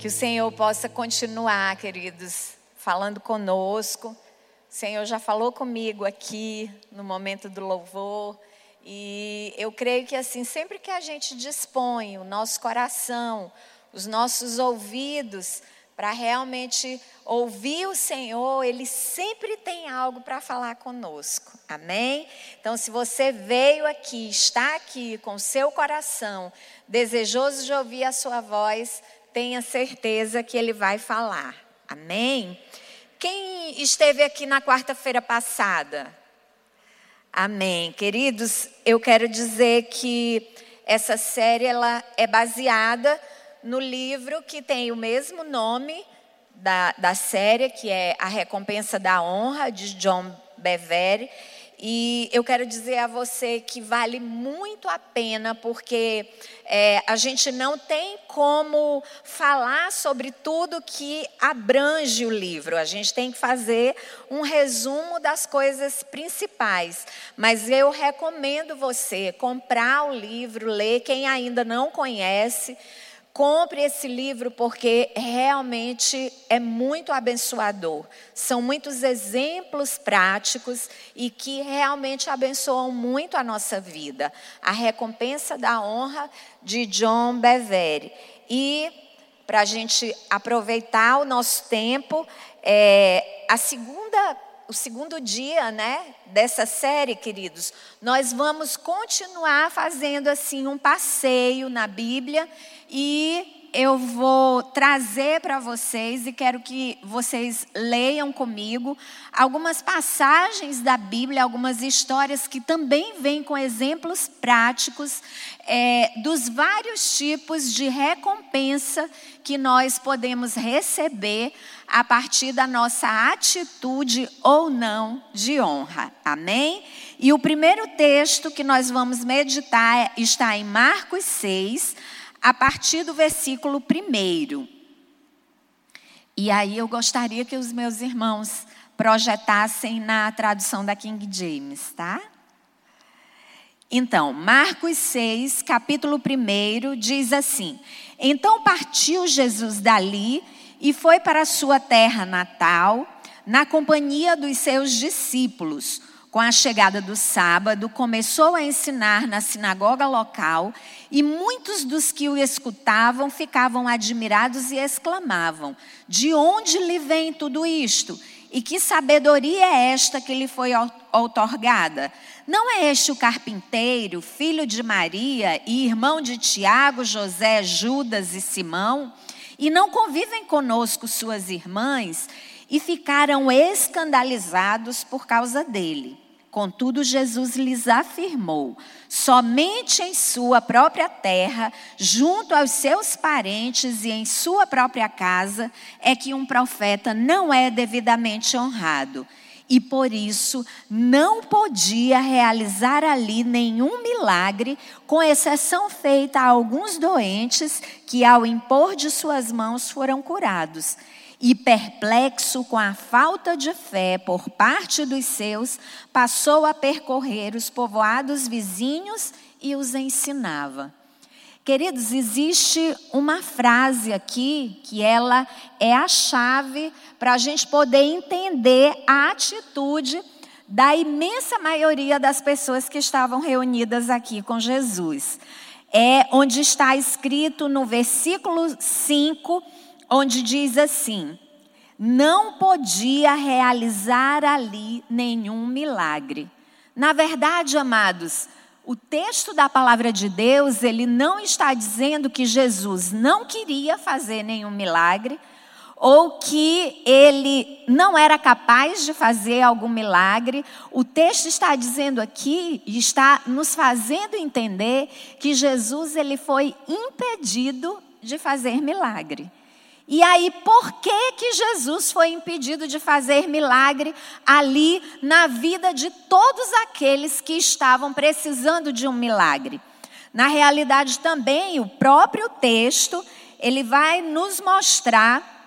Que o Senhor possa continuar, queridos, falando conosco. O Senhor já falou comigo aqui no momento do louvor. E eu creio que assim, sempre que a gente dispõe o nosso coração, os nossos ouvidos para realmente ouvir o Senhor, Ele sempre tem algo para falar conosco. Amém? Então, se você veio aqui, está aqui com seu coração desejoso de ouvir a sua voz, tenha certeza que Ele vai falar. Amém? Quem esteve aqui na quarta-feira passada? Amém. Queridos, eu quero dizer que essa série ela é baseada no livro que tem o mesmo nome da, da série, que é A Recompensa da Honra, de John Bevere. E eu quero dizer a você que vale muito a pena, porque é, a gente não tem como falar sobre tudo que abrange o livro. A gente tem que fazer um resumo das coisas principais. Mas eu recomendo você comprar o livro, ler. Quem ainda não conhece, Compre esse livro porque realmente é muito abençoador. São muitos exemplos práticos e que realmente abençoam muito a nossa vida. A recompensa da honra de John Bevere. E para a gente aproveitar o nosso tempo, é, a segunda o segundo dia, né, dessa série, queridos, nós vamos continuar fazendo assim um passeio na Bíblia e eu vou trazer para vocês e quero que vocês leiam comigo algumas passagens da Bíblia, algumas histórias que também vêm com exemplos práticos é, dos vários tipos de recompensa que nós podemos receber a partir da nossa atitude ou não de honra. Amém? E o primeiro texto que nós vamos meditar está em Marcos 6 a partir do versículo 1. E aí eu gostaria que os meus irmãos projetassem na tradução da King James, tá? Então, Marcos 6, capítulo 1, diz assim: Então partiu Jesus dali e foi para a sua terra natal, na companhia dos seus discípulos. Com a chegada do sábado, começou a ensinar na sinagoga local e muitos dos que o escutavam ficavam admirados e exclamavam: De onde lhe vem tudo isto? E que sabedoria é esta que lhe foi outorgada? Não é este o carpinteiro, filho de Maria e irmão de Tiago, José, Judas e Simão? E não convivem conosco suas irmãs? e ficaram escandalizados por causa dele. Contudo, Jesus lhes afirmou: somente em sua própria terra, junto aos seus parentes e em sua própria casa, é que um profeta não é devidamente honrado. E por isso não podia realizar ali nenhum milagre, com exceção feita a alguns doentes que, ao impor de suas mãos, foram curados e perplexo com a falta de fé por parte dos seus, passou a percorrer os povoados vizinhos e os ensinava. Queridos, existe uma frase aqui que ela é a chave para a gente poder entender a atitude da imensa maioria das pessoas que estavam reunidas aqui com Jesus. É onde está escrito no versículo 5 onde diz assim: não podia realizar ali nenhum milagre. Na verdade, amados, o texto da palavra de Deus, ele não está dizendo que Jesus não queria fazer nenhum milagre, ou que ele não era capaz de fazer algum milagre. O texto está dizendo aqui, está nos fazendo entender que Jesus ele foi impedido de fazer milagre. E aí, por que que Jesus foi impedido de fazer milagre ali na vida de todos aqueles que estavam precisando de um milagre? Na realidade também, o próprio texto, ele vai nos mostrar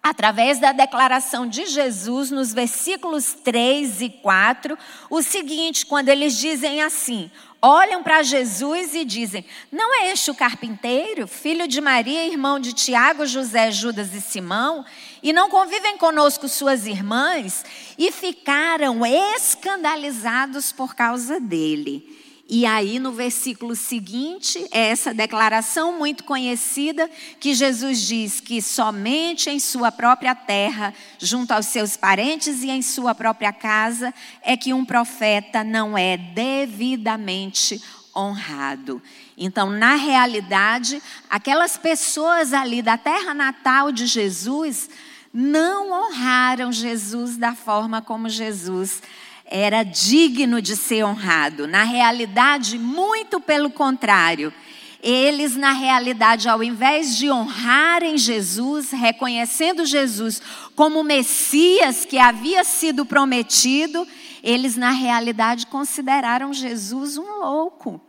através da declaração de Jesus nos versículos 3 e 4, o seguinte, quando eles dizem assim: olham para Jesus e dizem: Não é este o carpinteiro, filho de Maria, irmão de Tiago, José, Judas e Simão? E não convivem conosco suas irmãs? E ficaram escandalizados por causa dele. E aí, no versículo seguinte, é essa declaração muito conhecida que Jesus diz que somente em sua própria terra, junto aos seus parentes e em sua própria casa, é que um profeta não é devidamente honrado. Então, na realidade, aquelas pessoas ali da terra natal de Jesus não honraram Jesus da forma como Jesus era digno de ser honrado. Na realidade, muito pelo contrário. Eles, na realidade, ao invés de honrarem Jesus, reconhecendo Jesus como o Messias que havia sido prometido, eles, na realidade, consideraram Jesus um louco.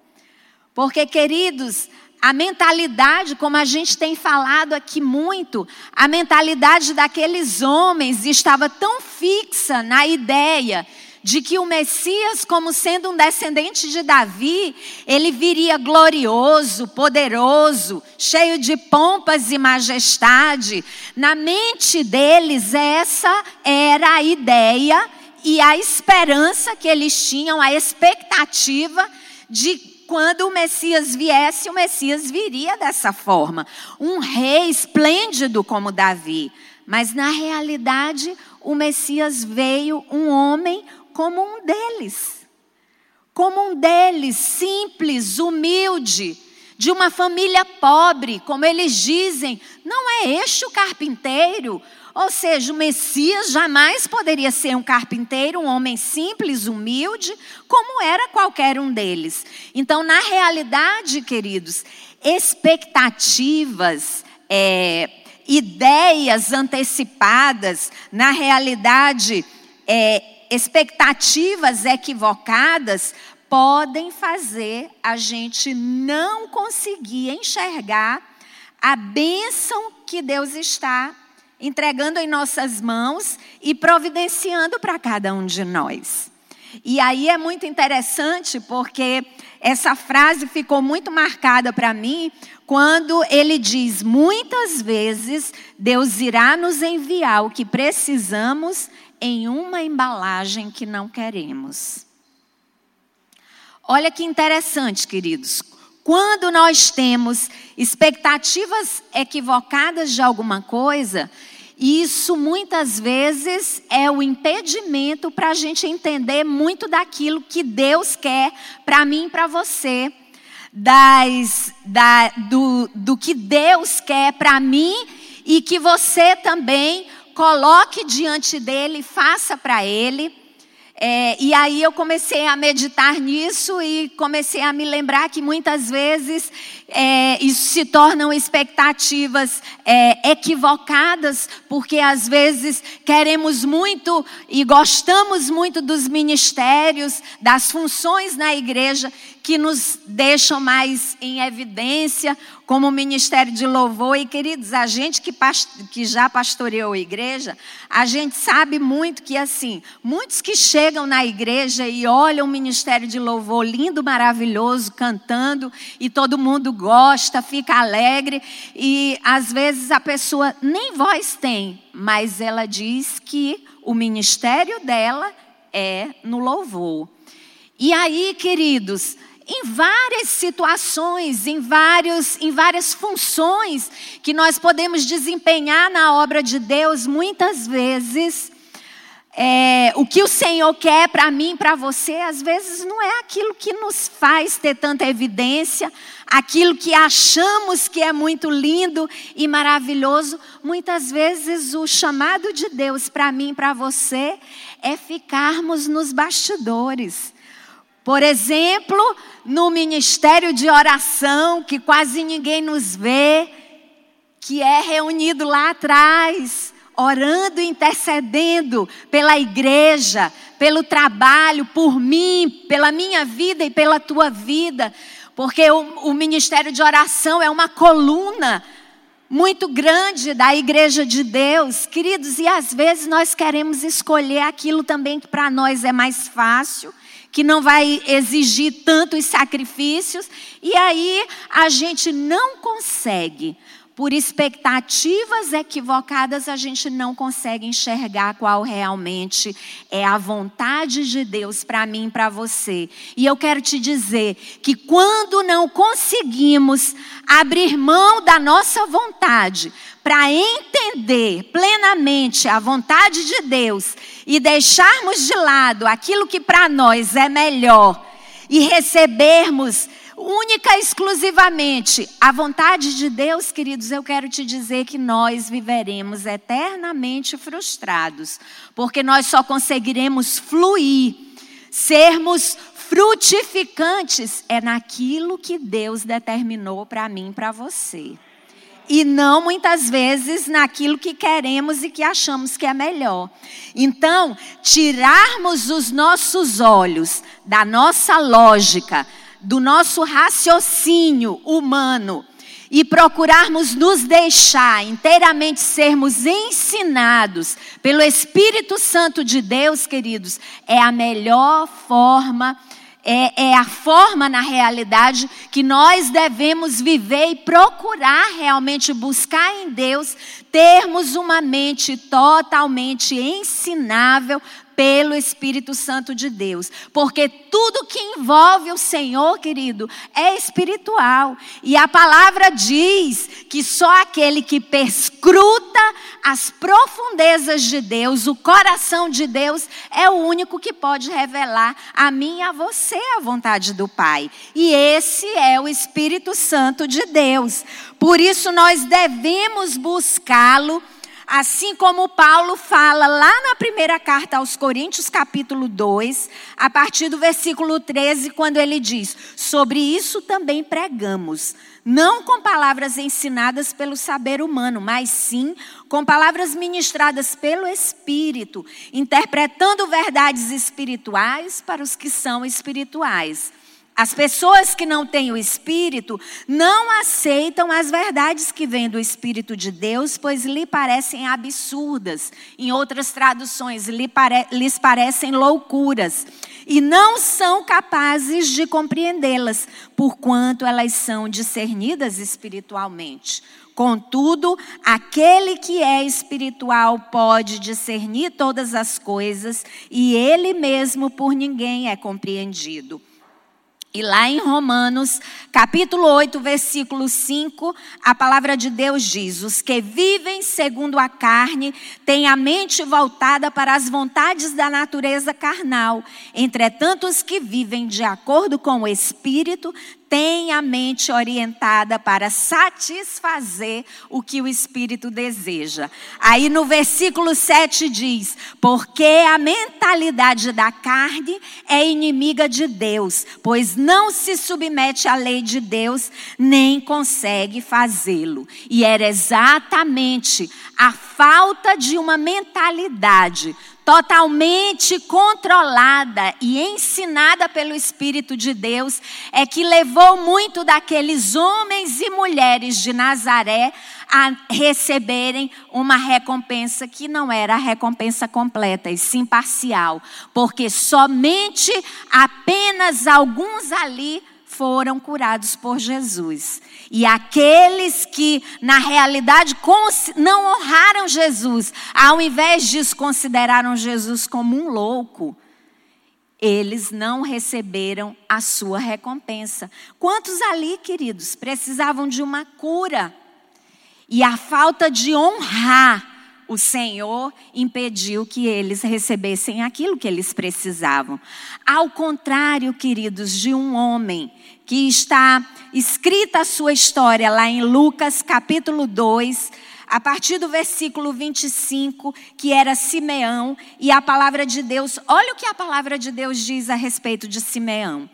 Porque, queridos, a mentalidade, como a gente tem falado aqui muito, a mentalidade daqueles homens estava tão fixa na ideia de que o Messias, como sendo um descendente de Davi, ele viria glorioso, poderoso, cheio de pompas e majestade. Na mente deles, essa era a ideia e a esperança que eles tinham, a expectativa de quando o Messias viesse, o Messias viria dessa forma. Um rei esplêndido como Davi. Mas na realidade, o Messias veio um homem como um deles. Como um deles, simples, humilde, de uma família pobre, como eles dizem, não é este o carpinteiro. Ou seja, o Messias jamais poderia ser um carpinteiro, um homem simples, humilde, como era qualquer um deles. Então, na realidade, queridos, expectativas, é, ideias antecipadas, na realidade, é, expectativas equivocadas podem fazer a gente não conseguir enxergar a bênção que Deus está entregando em nossas mãos e providenciando para cada um de nós. E aí é muito interessante porque essa frase ficou muito marcada para mim quando ele diz: muitas vezes Deus irá nos enviar o que precisamos em uma embalagem que não queremos. Olha que interessante, queridos. Quando nós temos expectativas equivocadas de alguma coisa, isso muitas vezes é o impedimento para a gente entender muito daquilo que Deus quer para mim e para você. Das, da, do, do que Deus quer para mim e que você também coloque diante dele, faça para ele. É, e aí eu comecei a meditar nisso e comecei a me lembrar que muitas vezes é, isso se tornam expectativas é, equivocadas, porque às vezes queremos muito e gostamos muito dos ministérios, das funções na igreja que nos deixam mais em evidência, como o ministério de louvor. E queridos, a gente que, que já pastoreou a igreja, a gente sabe muito que assim, muitos que chegam na igreja e olham o ministério de louvor lindo, maravilhoso, cantando, e todo mundo gosta, fica alegre, e às vezes a pessoa nem voz tem, mas ela diz que o ministério dela é no louvor. E aí, queridos, em várias situações, em, vários, em várias funções que nós podemos desempenhar na obra de Deus, muitas vezes, é, o que o Senhor quer para mim, para você, às vezes não é aquilo que nos faz ter tanta evidência, aquilo que achamos que é muito lindo e maravilhoso. Muitas vezes o chamado de Deus para mim, para você, é ficarmos nos bastidores por exemplo, no ministério de oração, que quase ninguém nos vê, que é reunido lá atrás, orando e intercedendo pela igreja, pelo trabalho, por mim, pela minha vida e pela tua vida, porque o, o ministério de oração é uma coluna muito grande da igreja de Deus, queridos, e às vezes nós queremos escolher aquilo também que para nós é mais fácil, que não vai exigir tantos sacrifícios, e aí a gente não consegue por expectativas equivocadas, a gente não consegue enxergar qual realmente é a vontade de Deus para mim e para você. E eu quero te dizer que quando não conseguimos abrir mão da nossa vontade para entender plenamente a vontade de Deus e deixarmos de lado aquilo que para nós é melhor e recebermos única e exclusivamente a vontade de Deus, queridos, eu quero te dizer que nós viveremos eternamente frustrados, porque nós só conseguiremos fluir, sermos frutificantes é naquilo que Deus determinou para mim, para você. E não muitas vezes naquilo que queremos e que achamos que é melhor. Então, tirarmos os nossos olhos da nossa lógica, do nosso raciocínio humano e procurarmos nos deixar inteiramente sermos ensinados pelo Espírito Santo de Deus, queridos, é a melhor forma, é, é, a forma na realidade que nós devemos viver e procurar realmente buscar em Deus, termos uma mente totalmente ensinável pelo Espírito Santo de Deus. Porque tudo que envolve o Senhor, querido, é espiritual. E a palavra diz que só aquele que perscruta as profundezas de Deus, o coração de Deus, é o único que pode revelar a mim e a você a vontade do Pai. E esse é o Espírito Santo de Deus. Por isso nós devemos buscá-lo Assim como Paulo fala lá na primeira carta aos Coríntios, capítulo 2, a partir do versículo 13, quando ele diz: Sobre isso também pregamos, não com palavras ensinadas pelo saber humano, mas sim com palavras ministradas pelo Espírito, interpretando verdades espirituais para os que são espirituais. As pessoas que não têm o Espírito não aceitam as verdades que vêm do Espírito de Deus, pois lhe parecem absurdas. Em outras traduções, lhes parecem loucuras. E não são capazes de compreendê-las, porquanto elas são discernidas espiritualmente. Contudo, aquele que é espiritual pode discernir todas as coisas, e ele mesmo por ninguém é compreendido. E lá em Romanos, capítulo 8, versículo 5, a palavra de Deus diz: Os que vivem segundo a carne têm a mente voltada para as vontades da natureza carnal. Entretanto, os que vivem de acordo com o Espírito tem a mente orientada para satisfazer o que o Espírito deseja. Aí no versículo 7 diz: Porque a mentalidade da carne é inimiga de Deus, pois não se submete à lei de Deus, nem consegue fazê-lo. E era exatamente a falta de uma mentalidade totalmente controlada e ensinada pelo Espírito de Deus, é que levou muito daqueles homens e mulheres de Nazaré a receberem uma recompensa que não era a recompensa completa, e sim parcial, porque somente apenas alguns ali foram curados por Jesus. E aqueles que, na realidade, não honraram Jesus, ao invés disso, consideraram Jesus como um louco, eles não receberam a sua recompensa. Quantos ali, queridos, precisavam de uma cura? E a falta de honrar o Senhor impediu que eles recebessem aquilo que eles precisavam. Ao contrário, queridos, de um homem que está escrita a sua história lá em Lucas capítulo 2, a partir do versículo 25, que era Simeão, e a palavra de Deus, olha o que a palavra de Deus diz a respeito de Simeão.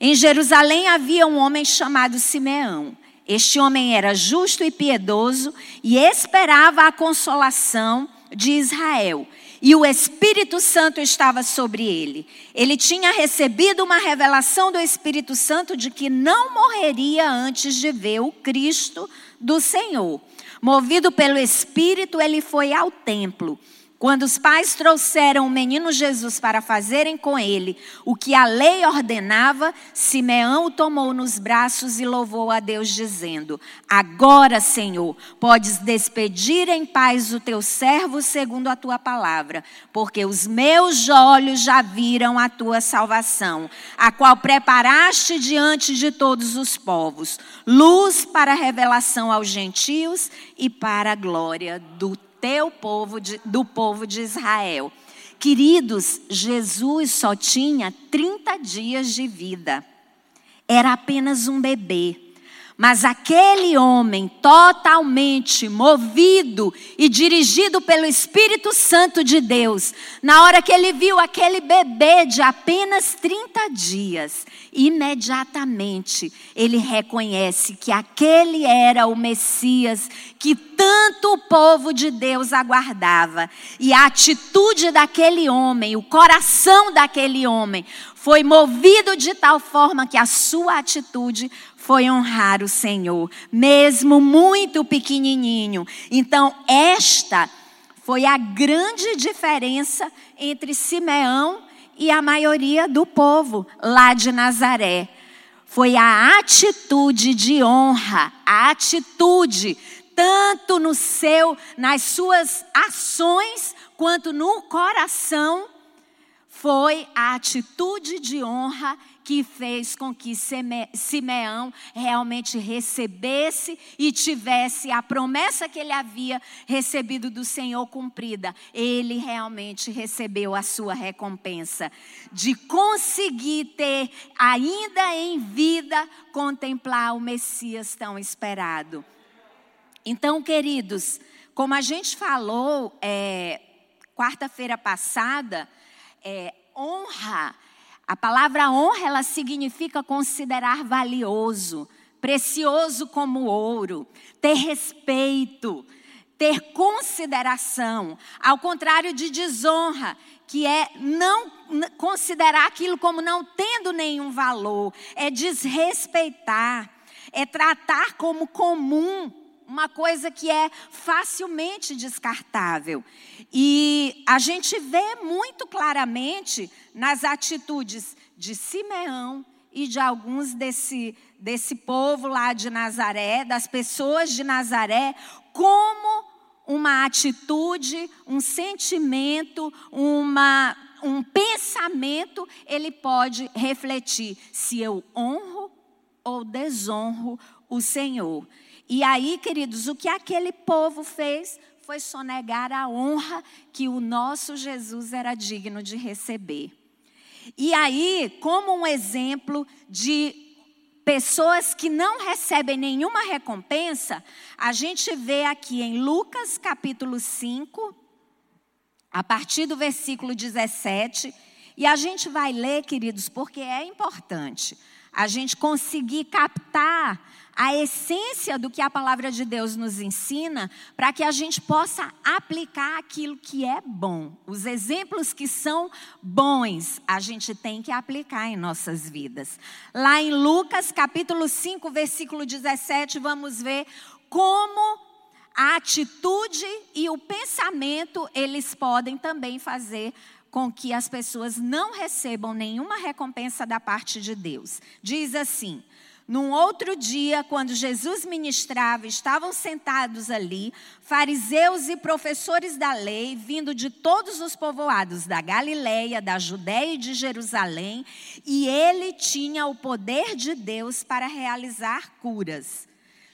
Em Jerusalém havia um homem chamado Simeão. Este homem era justo e piedoso e esperava a consolação de Israel. E o Espírito Santo estava sobre ele. Ele tinha recebido uma revelação do Espírito Santo de que não morreria antes de ver o Cristo do Senhor. Movido pelo Espírito, ele foi ao templo. Quando os pais trouxeram o menino Jesus para fazerem com ele o que a lei ordenava, Simeão o tomou nos braços e louvou a Deus, dizendo: Agora, Senhor, podes despedir em paz o teu servo segundo a tua palavra, porque os meus olhos já viram a tua salvação, a qual preparaste diante de todos os povos, luz para a revelação aos gentios e para a glória do teu povo de, do povo de Israel. Queridos, Jesus só tinha 30 dias de vida. Era apenas um bebê. Mas aquele homem totalmente movido e dirigido pelo Espírito Santo de Deus, na hora que ele viu aquele bebê de apenas 30 dias, imediatamente ele reconhece que aquele era o Messias que tanto o povo de Deus aguardava. E a atitude daquele homem, o coração daquele homem, foi movido de tal forma que a sua atitude foi honrar o Senhor, mesmo muito pequenininho. Então, esta foi a grande diferença entre Simeão e a maioria do povo lá de Nazaré. Foi a atitude de honra, a atitude tanto no seu, nas suas ações, quanto no coração, foi a atitude de honra que fez com que Simeão realmente recebesse e tivesse a promessa que ele havia recebido do Senhor cumprida. Ele realmente recebeu a sua recompensa de conseguir ter, ainda em vida, contemplar o Messias tão esperado. Então, queridos, como a gente falou é, quarta-feira passada, é, honra a palavra honra, ela significa considerar valioso, precioso como ouro, ter respeito, ter consideração, ao contrário de desonra, que é não considerar aquilo como não tendo nenhum valor, é desrespeitar, é tratar como comum uma coisa que é facilmente descartável. E a gente vê muito claramente nas atitudes de Simeão e de alguns desse, desse povo lá de Nazaré, das pessoas de Nazaré, como uma atitude, um sentimento, uma, um pensamento, ele pode refletir se eu honro ou desonro o Senhor. E aí, queridos, o que aquele povo fez foi sonegar a honra que o nosso Jesus era digno de receber. E aí, como um exemplo de pessoas que não recebem nenhuma recompensa, a gente vê aqui em Lucas capítulo 5, a partir do versículo 17, e a gente vai ler, queridos, porque é importante a gente conseguir captar a essência do que a palavra de Deus nos ensina, para que a gente possa aplicar aquilo que é bom. Os exemplos que são bons, a gente tem que aplicar em nossas vidas. Lá em Lucas, capítulo 5, versículo 17, vamos ver como a atitude e o pensamento, eles podem também fazer com que as pessoas não recebam nenhuma recompensa da parte de Deus. Diz assim: num outro dia, quando Jesus ministrava, estavam sentados ali fariseus e professores da lei, vindo de todos os povoados da Galileia, da Judéia e de Jerusalém, e ele tinha o poder de Deus para realizar curas.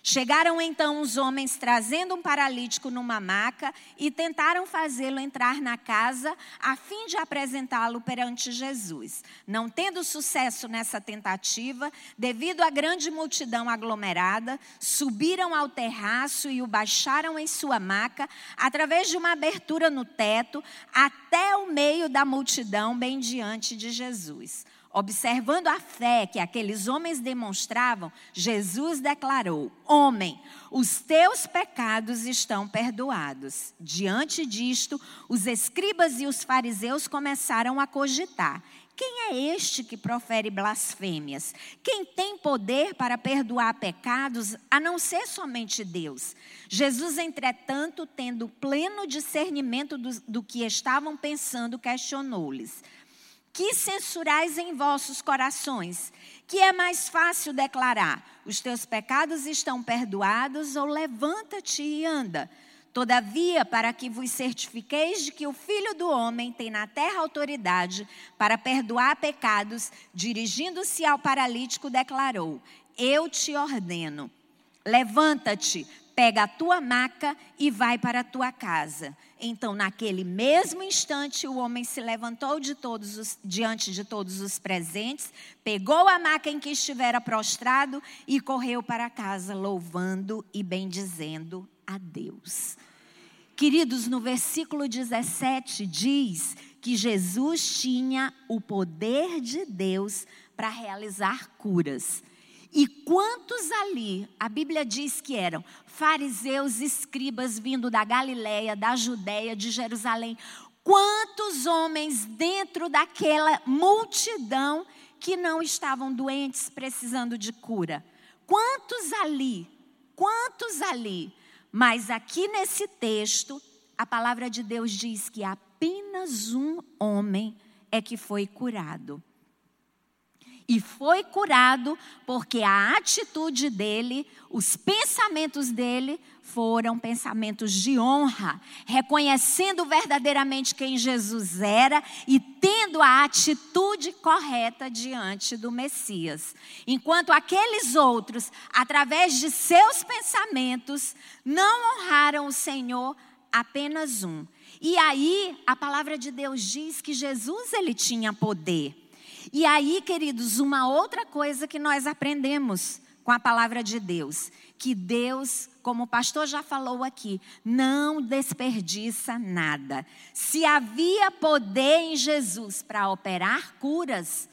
Chegaram então os homens trazendo um paralítico numa maca e tentaram fazê-lo entrar na casa a fim de apresentá-lo perante Jesus. Não tendo sucesso nessa tentativa, devido à grande multidão aglomerada, subiram ao terraço e o baixaram em sua maca através de uma abertura no teto até o meio da multidão bem diante de Jesus. Observando a fé que aqueles homens demonstravam, Jesus declarou: Homem, os teus pecados estão perdoados. Diante disto, os escribas e os fariseus começaram a cogitar: Quem é este que profere blasfêmias? Quem tem poder para perdoar pecados a não ser somente Deus? Jesus, entretanto, tendo pleno discernimento do, do que estavam pensando, questionou-lhes: Que censurais em vossos corações? Que é mais fácil declarar: Os teus pecados estão perdoados, ou levanta-te e anda? Todavia, para que vos certifiqueis de que o Filho do Homem tem na terra autoridade para perdoar pecados, dirigindo-se ao paralítico, declarou: Eu te ordeno, levanta-te, pega a tua maca e vai para a tua casa. Então, naquele mesmo instante, o homem se levantou de os, diante de todos os presentes, pegou a maca em que estivera prostrado e correu para casa, louvando e bendizendo a Deus. Queridos, no versículo 17 diz que Jesus tinha o poder de Deus para realizar curas. E quantos ali, a Bíblia diz que eram fariseus, escribas vindo da Galiléia, da Judéia, de Jerusalém. Quantos homens dentro daquela multidão que não estavam doentes, precisando de cura? Quantos ali? Quantos ali mas aqui nesse texto, a palavra de Deus diz que apenas um homem é que foi curado. E foi curado porque a atitude dele, os pensamentos dele foram pensamentos de honra, reconhecendo verdadeiramente quem Jesus era e tendo a atitude correta diante do Messias. Enquanto aqueles outros, através de seus pensamentos, não honraram o Senhor, apenas um. E aí, a palavra de Deus diz que Jesus ele tinha poder. E aí, queridos, uma outra coisa que nós aprendemos com a palavra de Deus, que Deus, como o pastor já falou aqui, não desperdiça nada. Se havia poder em Jesus para operar curas,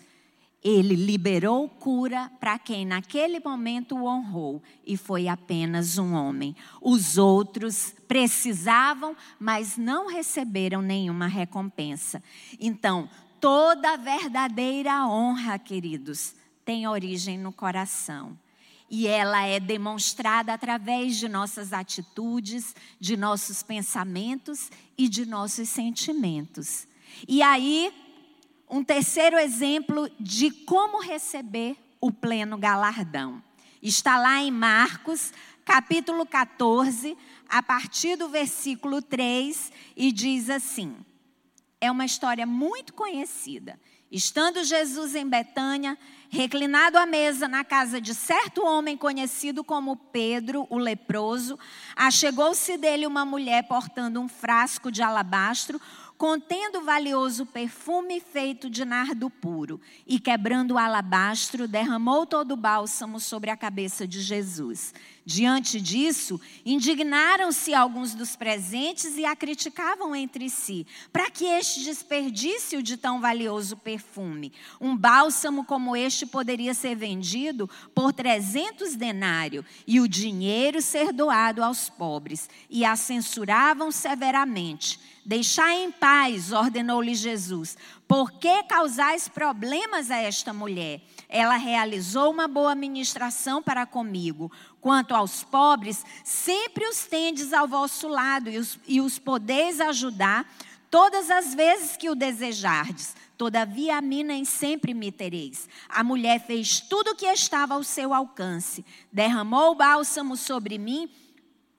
ele liberou cura para quem naquele momento o honrou, e foi apenas um homem. Os outros precisavam, mas não receberam nenhuma recompensa. Então, toda verdadeira honra, queridos, tem origem no coração. E ela é demonstrada através de nossas atitudes, de nossos pensamentos e de nossos sentimentos. E aí, um terceiro exemplo de como receber o pleno galardão. Está lá em Marcos, capítulo 14, a partir do versículo 3, e diz assim: é uma história muito conhecida. Estando Jesus em Betânia, reclinado à mesa na casa de certo homem conhecido como Pedro, o leproso, achegou-se dele uma mulher portando um frasco de alabastro contendo valioso perfume feito de nardo puro, e quebrando o alabastro, derramou todo o bálsamo sobre a cabeça de Jesus. Diante disso, indignaram-se alguns dos presentes e a criticavam entre si. Para que este desperdício de tão valioso perfume? Um bálsamo como este poderia ser vendido por trezentos denários e o dinheiro ser doado aos pobres. E a censuravam severamente. Deixai em paz, ordenou-lhe Jesus. Por que causais problemas a esta mulher? Ela realizou uma boa ministração para comigo. Quanto aos pobres, sempre os tendes ao vosso lado e os, e os podeis ajudar todas as vezes que o desejardes. Todavia a mim nem sempre me tereis. A mulher fez tudo o que estava ao seu alcance. Derramou o bálsamo sobre mim,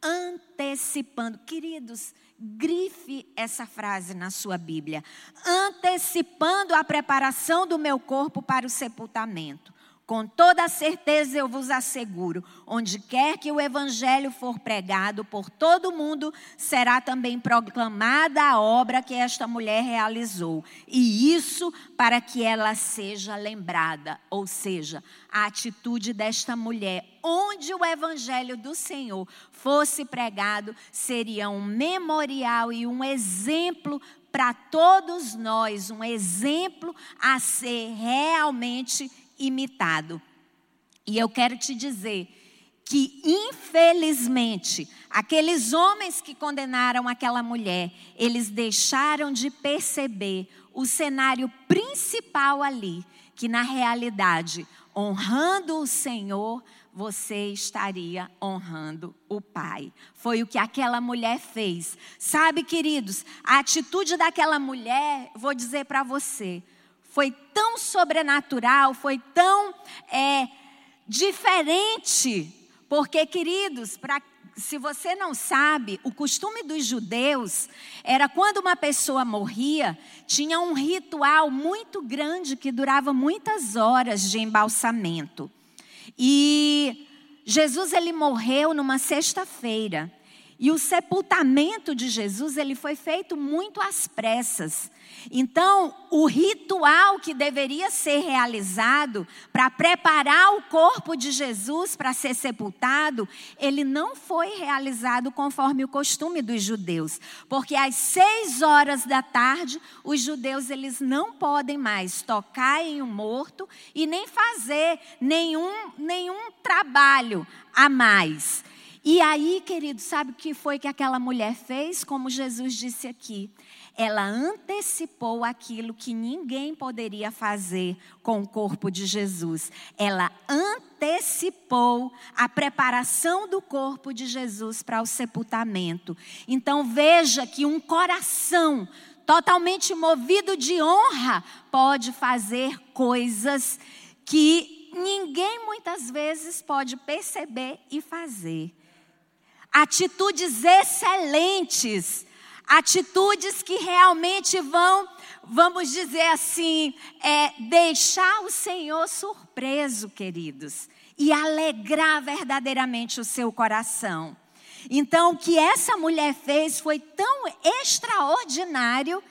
antecipando. Queridos, Grife essa frase na sua Bíblia. Antecipando a preparação do meu corpo para o sepultamento. Com toda certeza eu vos asseguro: onde quer que o evangelho for pregado por todo mundo, será também proclamada a obra que esta mulher realizou. E isso para que ela seja lembrada, ou seja, a atitude desta mulher, onde o evangelho do Senhor fosse pregado, seria um memorial e um exemplo para todos nós, um exemplo a ser realmente imitado. E eu quero te dizer que infelizmente aqueles homens que condenaram aquela mulher, eles deixaram de perceber o cenário principal ali, que na realidade, honrando o Senhor, você estaria honrando o Pai. Foi o que aquela mulher fez. Sabe, queridos, a atitude daquela mulher, vou dizer para você, foi tão sobrenatural, foi tão é, diferente. Porque, queridos, pra, se você não sabe, o costume dos judeus era quando uma pessoa morria, tinha um ritual muito grande que durava muitas horas de embalsamento. E Jesus ele morreu numa sexta-feira. E o sepultamento de Jesus, ele foi feito muito às pressas. Então, o ritual que deveria ser realizado para preparar o corpo de Jesus para ser sepultado, ele não foi realizado conforme o costume dos judeus. Porque às seis horas da tarde, os judeus eles não podem mais tocar em um morto e nem fazer nenhum, nenhum trabalho a mais. E aí, querido, sabe o que foi que aquela mulher fez? Como Jesus disse aqui. Ela antecipou aquilo que ninguém poderia fazer com o corpo de Jesus. Ela antecipou a preparação do corpo de Jesus para o sepultamento. Então veja que um coração totalmente movido de honra pode fazer coisas que ninguém muitas vezes pode perceber e fazer atitudes excelentes, atitudes que realmente vão, vamos dizer assim, é, deixar o Senhor surpreso, queridos, e alegrar verdadeiramente o seu coração. Então, o que essa mulher fez foi tão extraordinário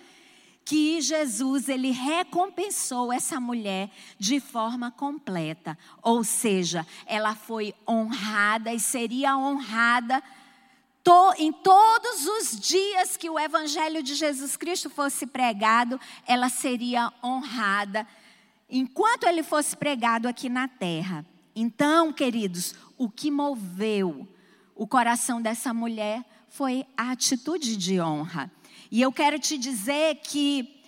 que Jesus ele recompensou essa mulher de forma completa, ou seja, ela foi honrada e seria honrada em todos os dias que o evangelho de Jesus Cristo fosse pregado, ela seria honrada enquanto ele fosse pregado aqui na terra. Então, queridos, o que moveu o coração dessa mulher foi a atitude de honra. E eu quero te dizer que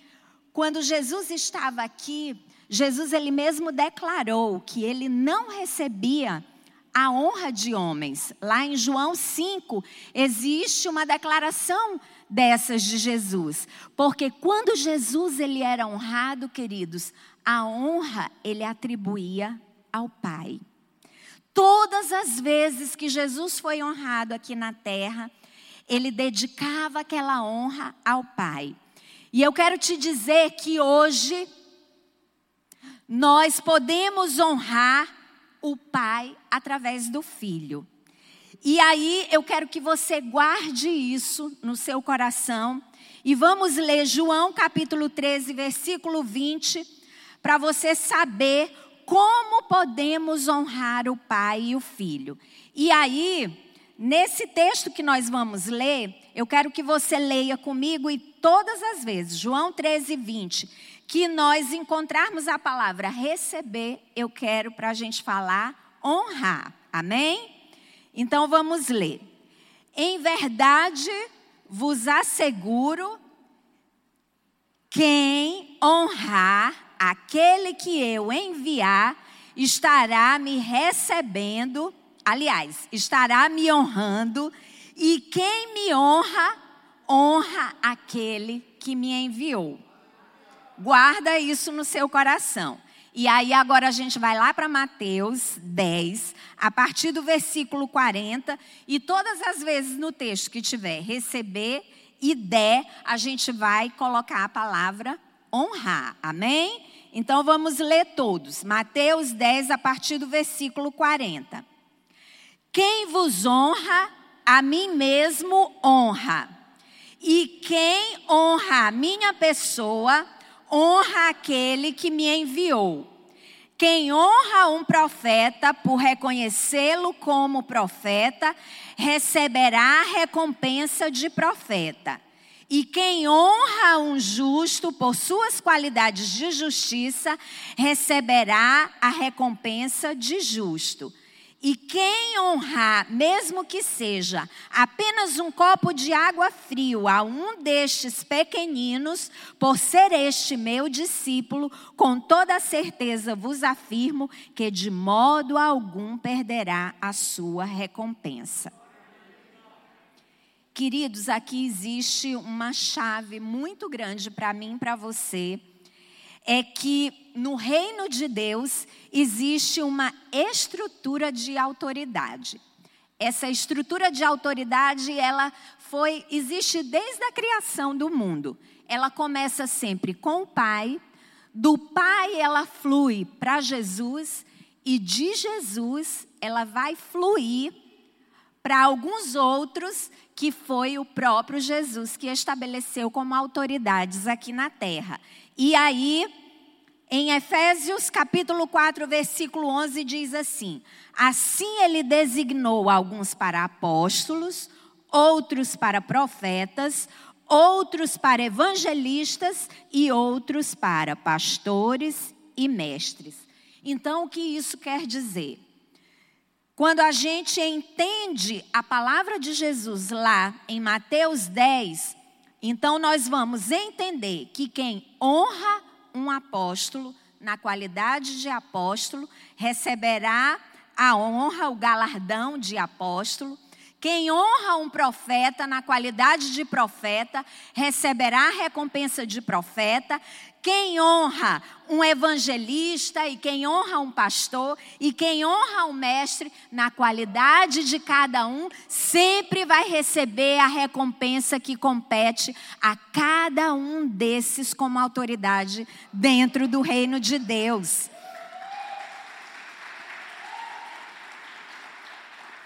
quando Jesus estava aqui, Jesus ele mesmo declarou que ele não recebia a honra de homens. Lá em João 5 existe uma declaração dessas de Jesus, porque quando Jesus ele era honrado, queridos, a honra ele atribuía ao Pai. Todas as vezes que Jesus foi honrado aqui na terra, ele dedicava aquela honra ao Pai. E eu quero te dizer que hoje nós podemos honrar o Pai através do Filho. E aí eu quero que você guarde isso no seu coração. E vamos ler João capítulo 13, versículo 20, para você saber como podemos honrar o Pai e o Filho. E aí, Nesse texto que nós vamos ler, eu quero que você leia comigo e todas as vezes, João 13, 20, que nós encontrarmos a palavra receber, eu quero para a gente falar honrar. Amém? Então vamos ler. Em verdade vos asseguro, quem honrar aquele que eu enviar, estará me recebendo aliás, estará me honrando, e quem me honra, honra aquele que me enviou. Guarda isso no seu coração. E aí agora a gente vai lá para Mateus 10, a partir do versículo 40, e todas as vezes no texto que tiver receber e der, a gente vai colocar a palavra honrar. Amém? Então vamos ler todos. Mateus 10, a partir do versículo 40. Quem vos honra, a mim mesmo honra. E quem honra a minha pessoa, honra aquele que me enviou. Quem honra um profeta por reconhecê-lo como profeta, receberá a recompensa de profeta. E quem honra um justo por suas qualidades de justiça, receberá a recompensa de justo. E quem honrar, mesmo que seja apenas um copo de água frio a um destes pequeninos, por ser este meu discípulo, com toda certeza vos afirmo que de modo algum perderá a sua recompensa. Queridos, aqui existe uma chave muito grande para mim e para você é que no reino de Deus existe uma estrutura de autoridade. Essa estrutura de autoridade, ela foi existe desde a criação do mundo. Ela começa sempre com o Pai, do Pai ela flui para Jesus e de Jesus ela vai fluir para alguns outros que foi o próprio Jesus que estabeleceu como autoridades aqui na terra. E aí, em Efésios capítulo 4, versículo 11 diz assim: Assim ele designou alguns para apóstolos, outros para profetas, outros para evangelistas e outros para pastores e mestres. Então, o que isso quer dizer? Quando a gente entende a palavra de Jesus lá em Mateus 10, então nós vamos entender que quem honra um apóstolo, na qualidade de apóstolo, receberá a honra, o galardão de apóstolo. Quem honra um profeta na qualidade de profeta, receberá a recompensa de profeta. Quem honra um evangelista e quem honra um pastor e quem honra um mestre, na qualidade de cada um, sempre vai receber a recompensa que compete a cada um desses como autoridade dentro do reino de Deus.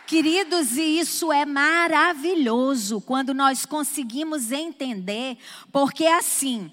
Queridos, e isso é maravilhoso quando nós conseguimos entender, porque assim,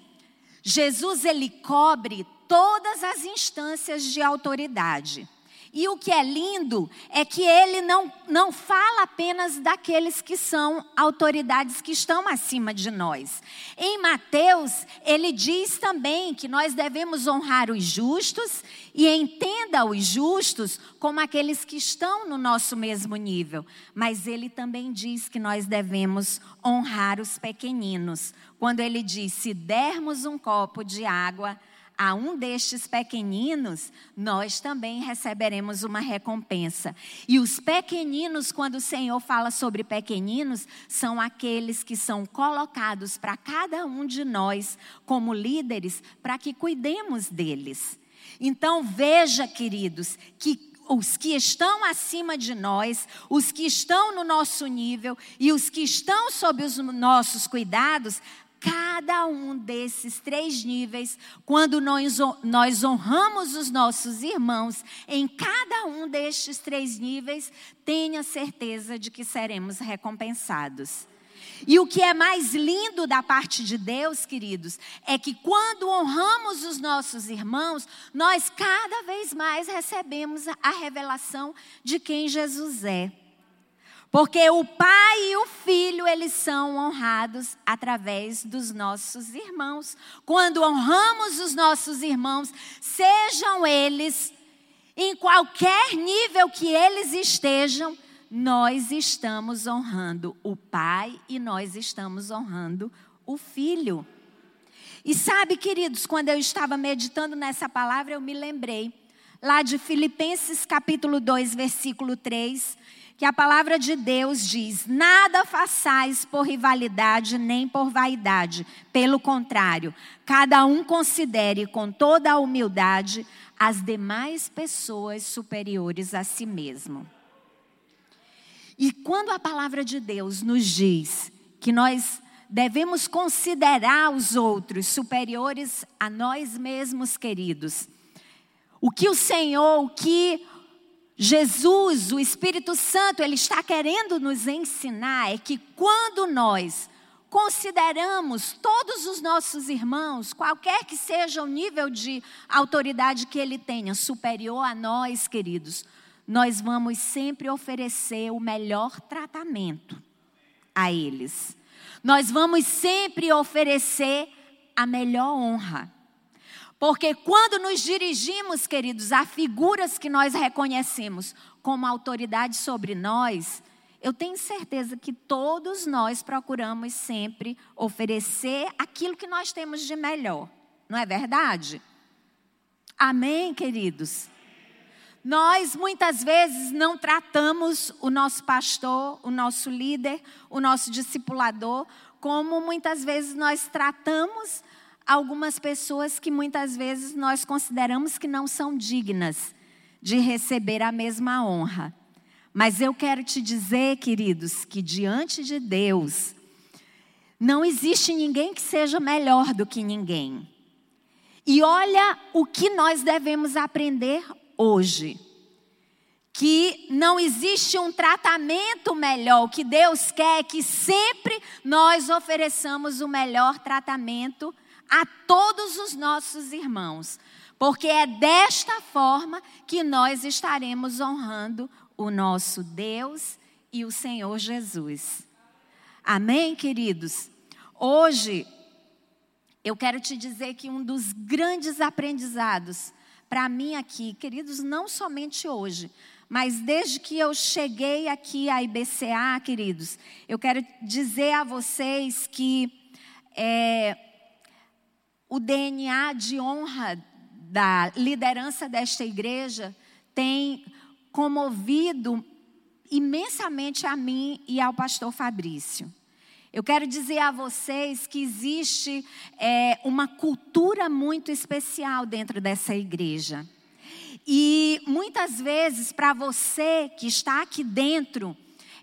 Jesus ele cobre todas as instâncias de autoridade. E o que é lindo é que ele não, não fala apenas daqueles que são autoridades que estão acima de nós. Em Mateus, ele diz também que nós devemos honrar os justos e entenda os justos como aqueles que estão no nosso mesmo nível. Mas ele também diz que nós devemos honrar os pequeninos. Quando ele diz: se dermos um copo de água a um destes pequeninos, nós também receberemos uma recompensa. E os pequeninos, quando o Senhor fala sobre pequeninos, são aqueles que são colocados para cada um de nós como líderes, para que cuidemos deles. Então veja, queridos, que os que estão acima de nós, os que estão no nosso nível e os que estão sob os nossos cuidados, cada um desses três níveis, quando nós, honramos os nossos irmãos, em cada um destes três níveis, tenha certeza de que seremos recompensados. E o que é mais lindo da parte de Deus, queridos, é que quando honramos os nossos irmãos, nós cada vez mais recebemos a revelação de quem Jesus é. Porque o pai e o filho, eles são honrados através dos nossos irmãos. Quando honramos os nossos irmãos, sejam eles em qualquer nível que eles estejam, nós estamos honrando o pai e nós estamos honrando o filho. E sabe, queridos, quando eu estava meditando nessa palavra, eu me lembrei lá de Filipenses capítulo 2, versículo 3 que a palavra de Deus diz: nada façais por rivalidade nem por vaidade, pelo contrário, cada um considere com toda a humildade as demais pessoas superiores a si mesmo. E quando a palavra de Deus nos diz que nós devemos considerar os outros superiores a nós mesmos, queridos, o que o Senhor, o que Jesus, o Espírito Santo, ele está querendo nos ensinar é que quando nós consideramos todos os nossos irmãos, qualquer que seja o nível de autoridade que ele tenha, superior a nós, queridos, nós vamos sempre oferecer o melhor tratamento a eles. Nós vamos sempre oferecer a melhor honra. Porque quando nos dirigimos, queridos, a figuras que nós reconhecemos como autoridade sobre nós, eu tenho certeza que todos nós procuramos sempre oferecer aquilo que nós temos de melhor. Não é verdade? Amém, queridos? Nós muitas vezes não tratamos o nosso pastor, o nosso líder, o nosso discipulador, como muitas vezes nós tratamos algumas pessoas que muitas vezes nós consideramos que não são dignas de receber a mesma honra. Mas eu quero te dizer, queridos, que diante de Deus, não existe ninguém que seja melhor do que ninguém. E olha o que nós devemos aprender hoje. Que não existe um tratamento melhor. O que Deus quer é que sempre nós ofereçamos o melhor tratamento a todos os nossos irmãos. Porque é desta forma que nós estaremos honrando o nosso Deus e o Senhor Jesus. Amém, queridos? Hoje, eu quero te dizer que um dos grandes aprendizados para mim aqui, queridos, não somente hoje, mas desde que eu cheguei aqui à IBCA, queridos, eu quero dizer a vocês que é, o DNA de honra da liderança desta igreja tem comovido imensamente a mim e ao pastor Fabrício. Eu quero dizer a vocês que existe é, uma cultura muito especial dentro dessa igreja. E muitas vezes, para você que está aqui dentro,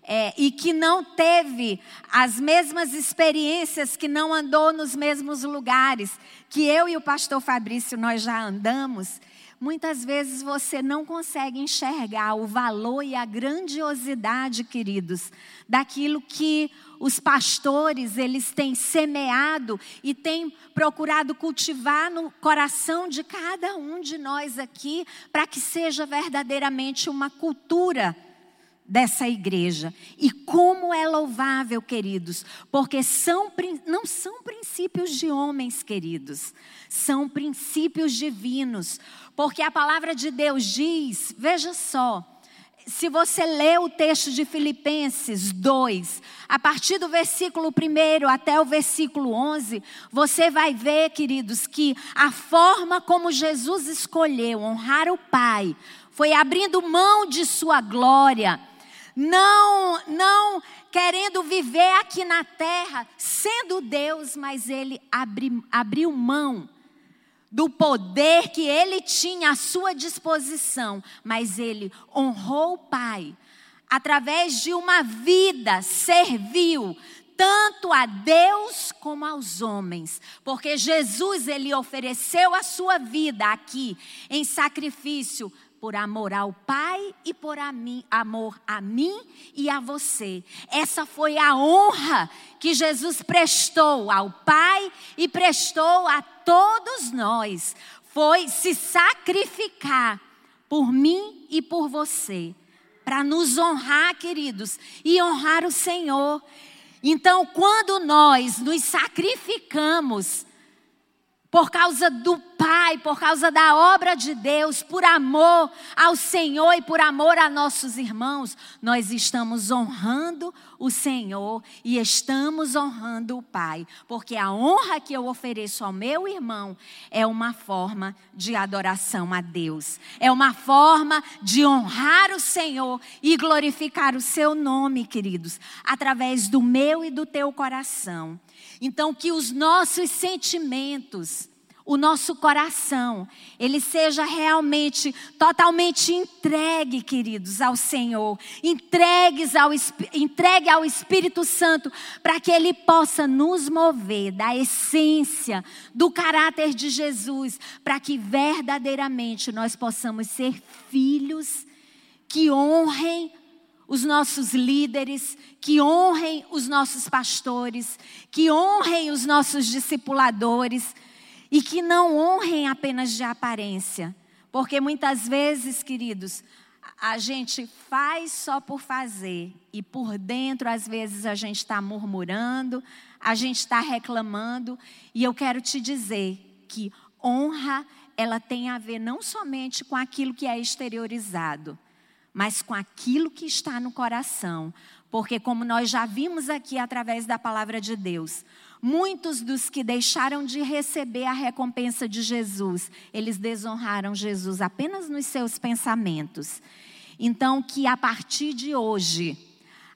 é, e que não teve as mesmas experiências, que não andou nos mesmos lugares que eu e o pastor Fabrício nós já andamos, Muitas vezes você não consegue enxergar o valor e a grandiosidade, queridos, daquilo que os pastores eles têm semeado e têm procurado cultivar no coração de cada um de nós aqui, para que seja verdadeiramente uma cultura dessa igreja. E como é louvável, queridos, porque são, não são princípios de homens, queridos, são princípios divinos. Porque a palavra de Deus diz, veja só, se você lê o texto de Filipenses 2, a partir do versículo 1 até o versículo 11, você vai ver, queridos, que a forma como Jesus escolheu honrar o Pai foi abrindo mão de sua glória não, não querendo viver aqui na terra, sendo Deus, mas ele abri, abriu mão do poder que ele tinha à sua disposição, mas ele honrou o Pai. Através de uma vida, serviu tanto a Deus como aos homens, porque Jesus ele ofereceu a sua vida aqui em sacrifício por amor ao Pai e por a mim, amor a mim e a você. Essa foi a honra que Jesus prestou ao Pai e prestou a todos nós. Foi se sacrificar por mim e por você, para nos honrar, queridos, e honrar o Senhor. Então, quando nós nos sacrificamos, por causa do Pai, por causa da obra de Deus, por amor ao Senhor e por amor a nossos irmãos, nós estamos honrando o Senhor e estamos honrando o Pai, porque a honra que eu ofereço ao meu irmão é uma forma de adoração a Deus, é uma forma de honrar o Senhor e glorificar o seu nome, queridos, através do meu e do teu coração. Então, que os nossos sentimentos, o nosso coração, ele seja realmente totalmente entregue, queridos, ao Senhor, entregues ao, entregue ao Espírito Santo, para que ele possa nos mover da essência, do caráter de Jesus, para que verdadeiramente nós possamos ser filhos que honrem os nossos líderes, que honrem os nossos pastores, que honrem os nossos discipuladores e que não honrem apenas de aparência. Porque muitas vezes, queridos, a gente faz só por fazer e por dentro, às vezes, a gente está murmurando, a gente está reclamando. E eu quero te dizer que honra, ela tem a ver não somente com aquilo que é exteriorizado, mas com aquilo que está no coração. Porque, como nós já vimos aqui através da palavra de Deus, muitos dos que deixaram de receber a recompensa de Jesus, eles desonraram Jesus apenas nos seus pensamentos. Então, que a partir de hoje,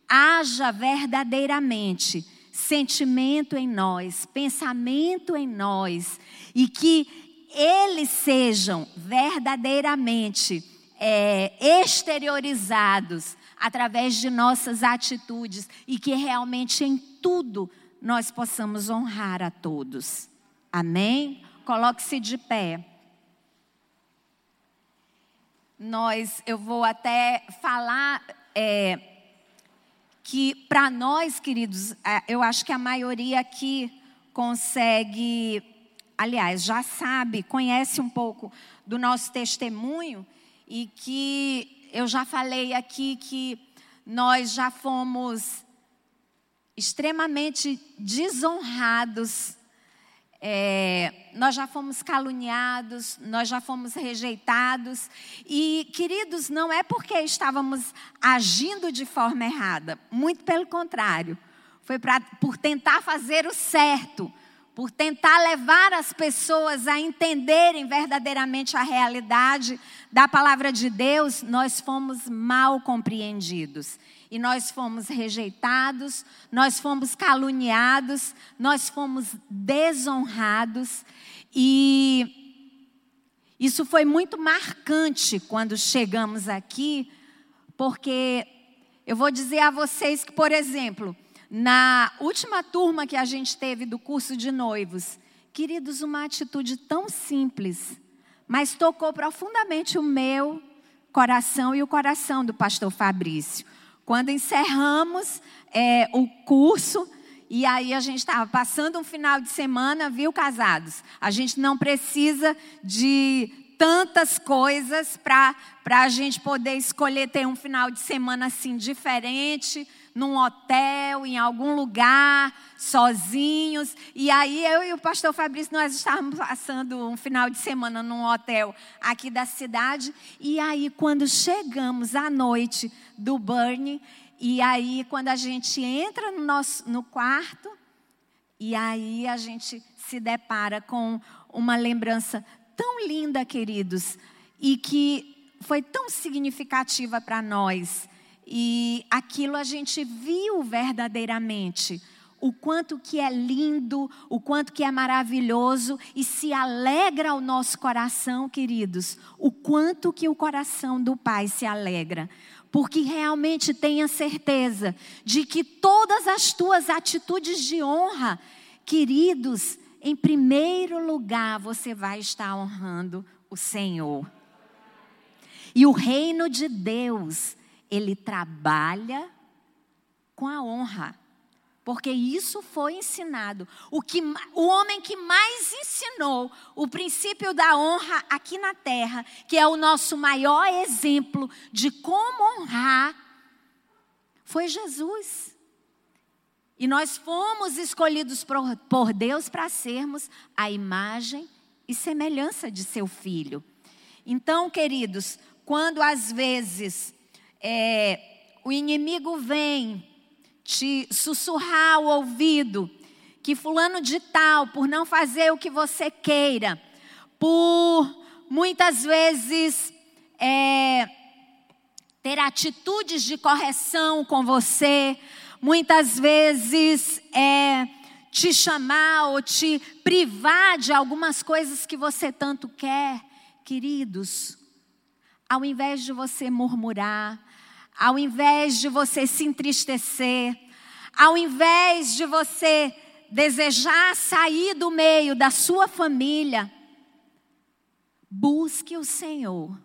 haja verdadeiramente sentimento em nós, pensamento em nós, e que eles sejam verdadeiramente é, exteriorizados através de nossas atitudes e que realmente em tudo nós possamos honrar a todos. Amém? Coloque-se de pé. Nós, eu vou até falar é, que para nós, queridos, é, eu acho que a maioria aqui consegue, aliás, já sabe, conhece um pouco do nosso testemunho e que eu já falei aqui que nós já fomos extremamente desonrados, é, nós já fomos caluniados, nós já fomos rejeitados. E, queridos, não é porque estávamos agindo de forma errada, muito pelo contrário, foi pra, por tentar fazer o certo por tentar levar as pessoas a entenderem verdadeiramente a realidade da palavra de Deus, nós fomos mal compreendidos. E nós fomos rejeitados, nós fomos caluniados, nós fomos desonrados. E isso foi muito marcante quando chegamos aqui, porque eu vou dizer a vocês que, por exemplo, na última turma que a gente teve do curso de noivos, queridos, uma atitude tão simples, mas tocou profundamente o meu coração e o coração do pastor Fabrício. Quando encerramos é, o curso, e aí a gente estava passando um final de semana, viu, casados? A gente não precisa de tantas coisas para a gente poder escolher ter um final de semana assim diferente num hotel, em algum lugar, sozinhos. E aí eu e o pastor Fabrício, nós estávamos passando um final de semana num hotel aqui da cidade. E aí, quando chegamos à noite do Burn, e aí quando a gente entra no, nosso, no quarto, e aí a gente se depara com uma lembrança tão linda, queridos, e que foi tão significativa para nós e aquilo a gente viu verdadeiramente o quanto que é lindo, o quanto que é maravilhoso e se alegra o nosso coração, queridos, o quanto que o coração do Pai se alegra. Porque realmente tenha certeza de que todas as tuas atitudes de honra, queridos, em primeiro lugar você vai estar honrando o Senhor. E o reino de Deus ele trabalha com a honra. Porque isso foi ensinado. O, que, o homem que mais ensinou o princípio da honra aqui na terra, que é o nosso maior exemplo de como honrar, foi Jesus. E nós fomos escolhidos por, por Deus para sermos a imagem e semelhança de seu filho. Então, queridos, quando às vezes é, o inimigo vem te sussurrar o ouvido que fulano de tal, por não fazer o que você queira, por muitas vezes é, ter atitudes de correção com você, muitas vezes é, te chamar ou te privar de algumas coisas que você tanto quer, queridos, ao invés de você murmurar, ao invés de você se entristecer, ao invés de você desejar sair do meio da sua família, busque o Senhor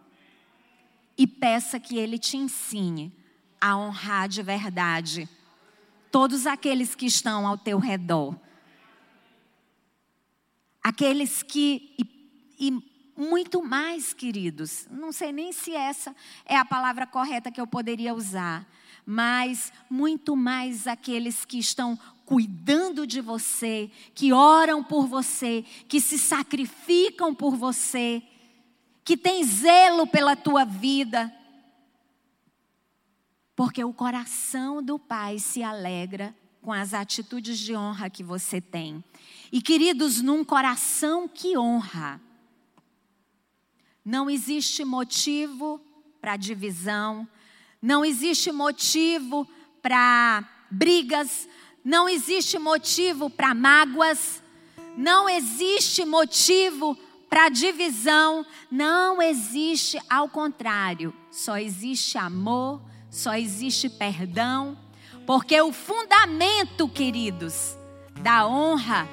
e peça que Ele te ensine a honrar de verdade todos aqueles que estão ao teu redor. Aqueles que, e, e muito mais, queridos. Não sei nem se essa é a palavra correta que eu poderia usar, mas muito mais aqueles que estão cuidando de você, que oram por você, que se sacrificam por você, que têm zelo pela tua vida. Porque o coração do Pai se alegra com as atitudes de honra que você tem. E queridos, num coração que honra, não existe motivo para divisão, não existe motivo para brigas, não existe motivo para mágoas, não existe motivo para divisão, não existe, ao contrário, só existe amor, só existe perdão, porque o fundamento, queridos, da honra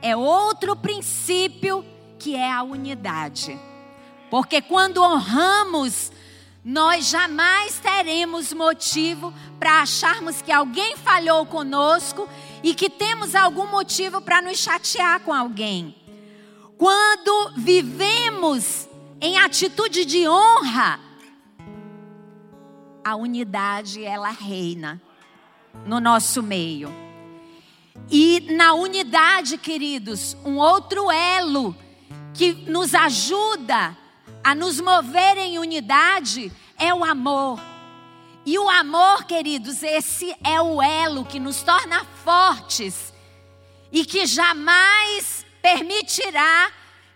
é outro princípio que é a unidade. Porque quando honramos nós jamais teremos motivo para acharmos que alguém falhou conosco e que temos algum motivo para nos chatear com alguém. Quando vivemos em atitude de honra, a unidade ela reina no nosso meio. E na unidade, queridos, um outro elo que nos ajuda a nos mover em unidade é o amor. E o amor, queridos, esse é o elo que nos torna fortes e que jamais permitirá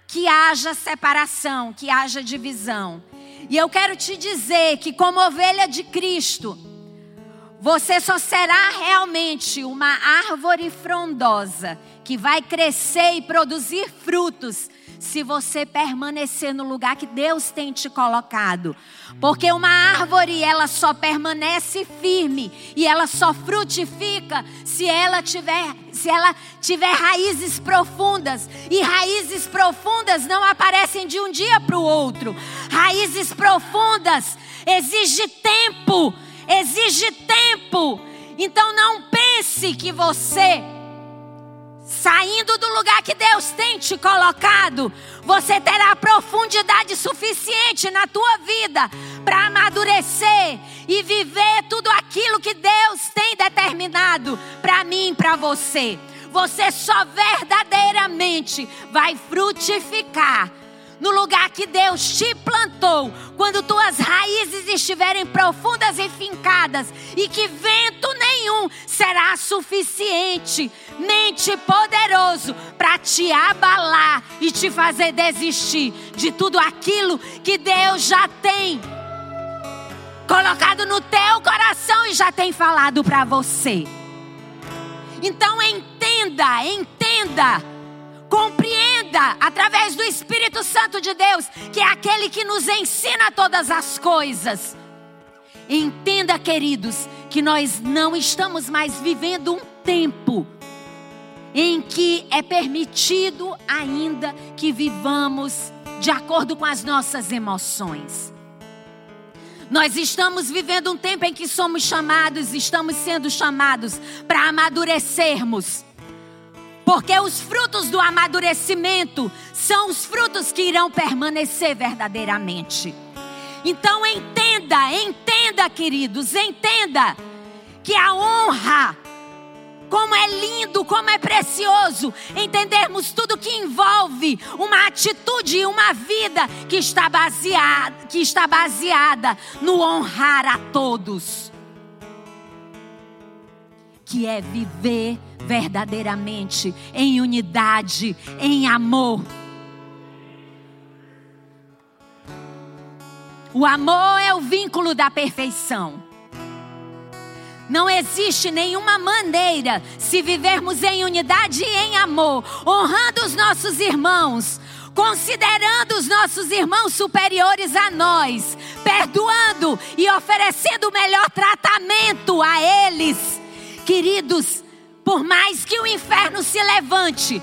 que haja separação, que haja divisão. E eu quero te dizer que, como ovelha de Cristo, você só será realmente uma árvore frondosa que vai crescer e produzir frutos se você permanecer no lugar que Deus tem te colocado. Porque uma árvore, ela só permanece firme e ela só frutifica se ela tiver, se ela tiver raízes profundas. E raízes profundas não aparecem de um dia para o outro. Raízes profundas exige tempo, exige tempo. Então não pense que você saindo do lugar que Deus tem te colocado, você terá profundidade suficiente na tua vida para amadurecer e viver tudo aquilo que Deus tem determinado para mim e para você. Você só verdadeiramente vai frutificar no lugar que Deus te plantou, quando tuas raízes estiverem profundas e fincadas, e que vento nenhum será suficiente, mente poderoso para te abalar e te fazer desistir de tudo aquilo que Deus já tem colocado no teu coração e já tem falado para você. Então entenda, entenda Compreenda através do Espírito Santo de Deus, que é aquele que nos ensina todas as coisas. Entenda, queridos, que nós não estamos mais vivendo um tempo em que é permitido ainda que vivamos de acordo com as nossas emoções. Nós estamos vivendo um tempo em que somos chamados, estamos sendo chamados para amadurecermos porque os frutos do amadurecimento são os frutos que irão permanecer verdadeiramente. Então entenda, entenda, queridos, entenda que a honra, como é lindo, como é precioso entendermos tudo que envolve uma atitude e uma vida que está baseada, que está baseada no honrar a todos. Que é viver verdadeiramente em unidade, em amor. O amor é o vínculo da perfeição. Não existe nenhuma maneira, se vivermos em unidade e em amor, honrando os nossos irmãos, considerando os nossos irmãos superiores a nós, perdoando e oferecendo o melhor tratamento a eles. Queridos, por mais que o inferno se levante,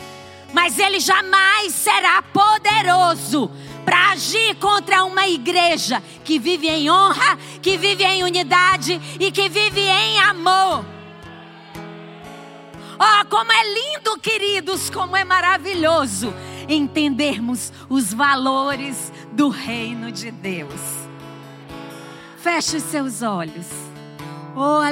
mas ele jamais será poderoso para agir contra uma igreja que vive em honra, que vive em unidade e que vive em amor. Oh, como é lindo, queridos, como é maravilhoso entendermos os valores do reino de Deus. Feche os seus olhos. Oh.